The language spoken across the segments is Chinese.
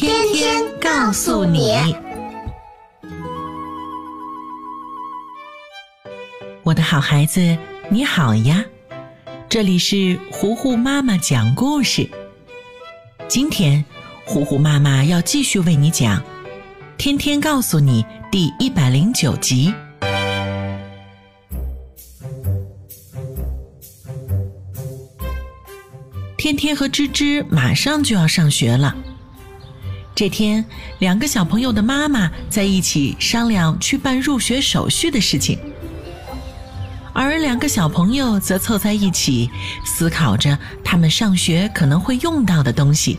天天告诉你，我的好孩子，你好呀！这里是糊糊妈妈讲故事。今天，糊糊妈妈要继续为你讲《天天告诉你》第一百零九集。天天和芝芝马上就要上学了。这天，两个小朋友的妈妈在一起商量去办入学手续的事情，而两个小朋友则凑在一起思考着他们上学可能会用到的东西。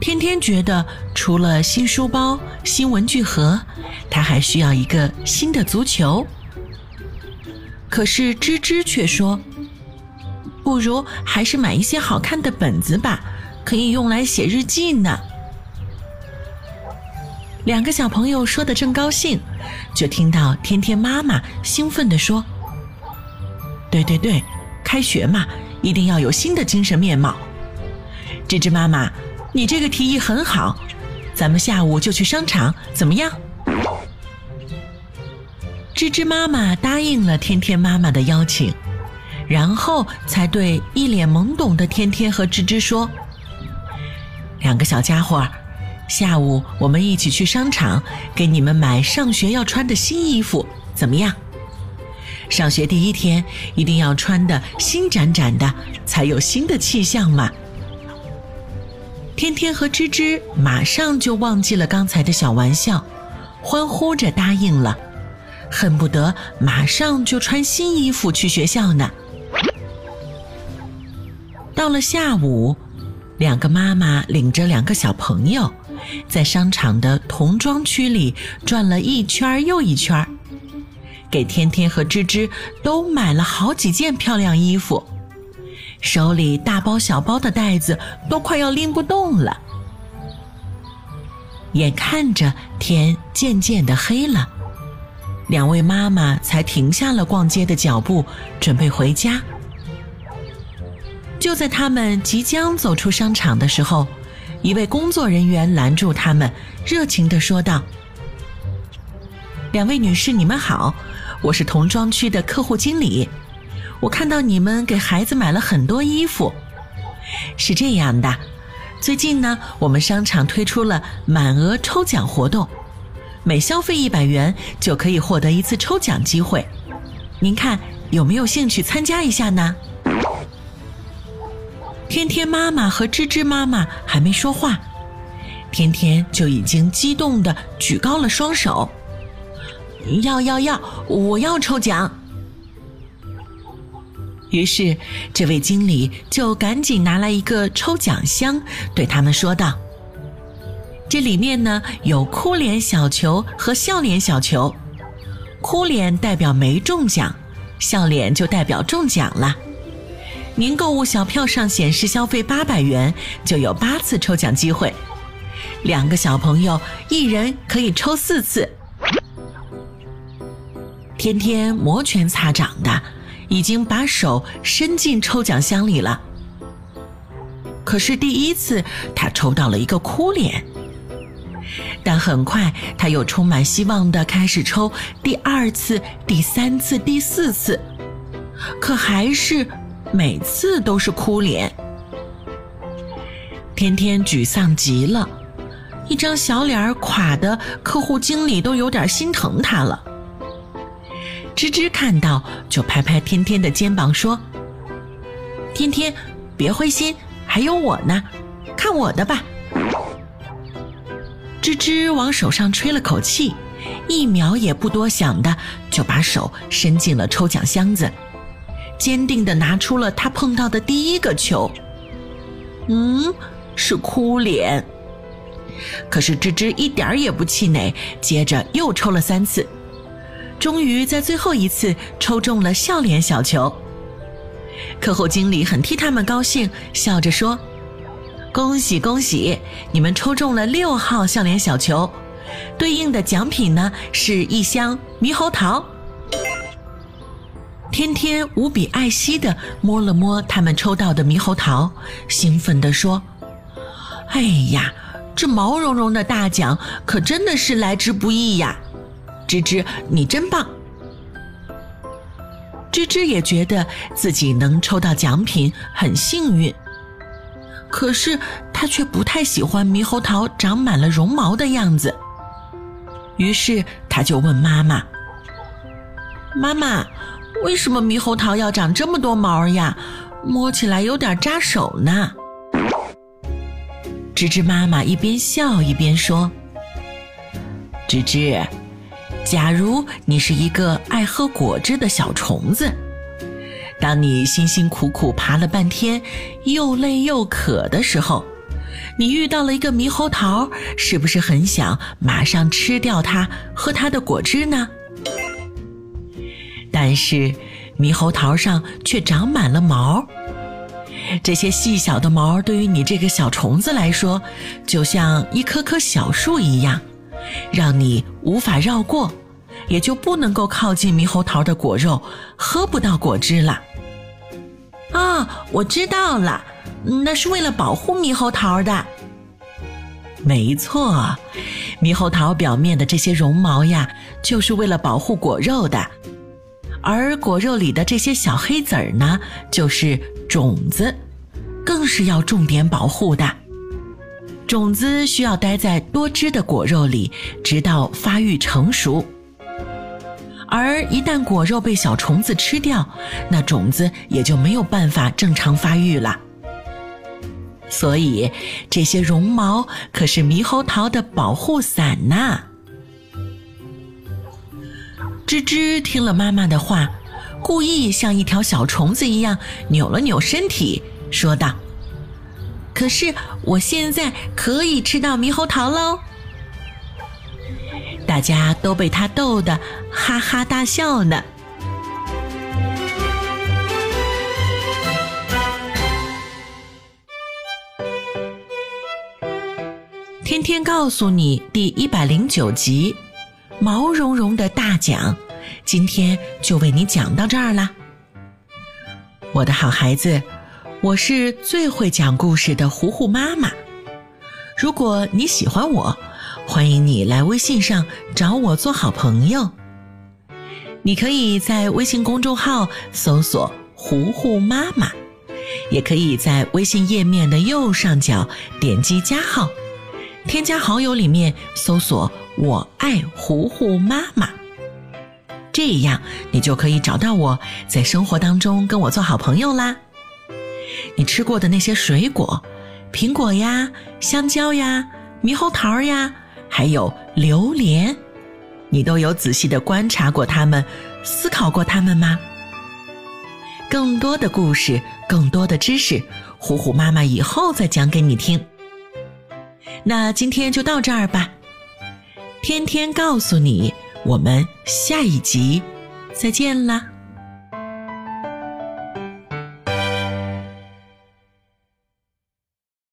天天觉得，除了新书包、新文具盒，他还需要一个新的足球。可是芝芝却说：“不如还是买一些好看的本子吧。”可以用来写日记呢。两个小朋友说的正高兴，就听到天天妈妈兴奋地说：“对对对，开学嘛，一定要有新的精神面貌。”芝芝妈妈，你这个提议很好，咱们下午就去商场，怎么样？芝芝妈妈答应了天天妈妈的邀请，然后才对一脸懵懂的天天和芝芝说。两个小家伙，下午我们一起去商场，给你们买上学要穿的新衣服，怎么样？上学第一天一定要穿的新崭崭的，才有新的气象嘛。天天和芝芝马上就忘记了刚才的小玩笑，欢呼着答应了，恨不得马上就穿新衣服去学校呢。到了下午。两个妈妈领着两个小朋友，在商场的童装区里转了一圈又一圈，给天天和芝芝都买了好几件漂亮衣服，手里大包小包的袋子都快要拎不动了。眼看着天渐渐的黑了，两位妈妈才停下了逛街的脚步，准备回家。就在他们即将走出商场的时候，一位工作人员拦住他们，热情地说道：“两位女士，你们好，我是童装区的客户经理。我看到你们给孩子买了很多衣服。是这样的，最近呢，我们商场推出了满额抽奖活动，每消费一百元就可以获得一次抽奖机会。您看有没有兴趣参加一下呢？”天天妈妈和芝芝妈妈还没说话，天天就已经激动的举高了双手，要要要，我要抽奖。于是，这位经理就赶紧拿来一个抽奖箱，对他们说道：“这里面呢有哭脸小球和笑脸小球，哭脸代表没中奖，笑脸就代表中奖了。”您购物小票上显示消费八百元就有八次抽奖机会，两个小朋友一人可以抽四次。天天摩拳擦掌的，已经把手伸进抽奖箱里了。可是第一次他抽到了一个哭脸，但很快他又充满希望的开始抽第二次、第三次、第四次，可还是。每次都是哭脸，天天沮丧极了，一张小脸垮的，客户经理都有点心疼他了。芝芝看到，就拍拍天天的肩膀说：“天天，别灰心，还有我呢，看我的吧。”芝芝往手上吹了口气，一秒也不多想的，就把手伸进了抽奖箱子。坚定地拿出了他碰到的第一个球，嗯，是哭脸。可是芝芝一点儿也不气馁，接着又抽了三次，终于在最后一次抽中了笑脸小球。课后经理很替他们高兴，笑着说：“恭喜恭喜，你们抽中了六号笑脸小球，对应的奖品呢是一箱猕猴桃。”天天无比爱惜的摸了摸他们抽到的猕猴桃，兴奋地说：“哎呀，这毛茸茸的大奖可真的是来之不易呀！芝芝，你真棒！”芝芝也觉得自己能抽到奖品很幸运，可是他却不太喜欢猕猴桃长满了绒毛的样子，于是他就问妈妈：“妈妈。”为什么猕猴桃要长这么多毛呀？摸起来有点扎手呢。芝芝妈妈一边笑一边说：“芝芝，假如你是一个爱喝果汁的小虫子，当你辛辛苦苦爬了半天，又累又渴的时候，你遇到了一个猕猴桃，是不是很想马上吃掉它，喝它的果汁呢？”但是，猕猴桃上却长满了毛。这些细小的毛对于你这个小虫子来说，就像一棵棵小树一样，让你无法绕过，也就不能够靠近猕猴桃的果肉，喝不到果汁了。啊，我知道了，那是为了保护猕猴桃的。没错，猕猴桃表面的这些绒毛呀，就是为了保护果肉的。而果肉里的这些小黑籽儿呢，就是种子，更是要重点保护的。种子需要待在多汁的果肉里，直到发育成熟。而一旦果肉被小虫子吃掉，那种子也就没有办法正常发育了。所以，这些绒毛可是猕猴桃的保护伞呐。吱吱听了妈妈的话，故意像一条小虫子一样扭了扭身体，说道：“可是我现在可以吃到猕猴桃喽！”大家都被他逗得哈哈大笑呢。天天告诉你第一百零九集。毛茸茸的大奖，今天就为你讲到这儿啦。我的好孩子，我是最会讲故事的糊糊妈妈。如果你喜欢我，欢迎你来微信上找我做好朋友。你可以在微信公众号搜索“糊糊妈妈”，也可以在微信页面的右上角点击加号，添加好友里面搜索。我爱糊糊妈妈，这样你就可以找到我，在生活当中跟我做好朋友啦。你吃过的那些水果，苹果呀、香蕉呀、猕猴桃呀，还有榴莲，你都有仔细的观察过它们，思考过它们吗？更多的故事，更多的知识，糊糊妈妈以后再讲给你听。那今天就到这儿吧。天天告诉你，我们下一集再见啦。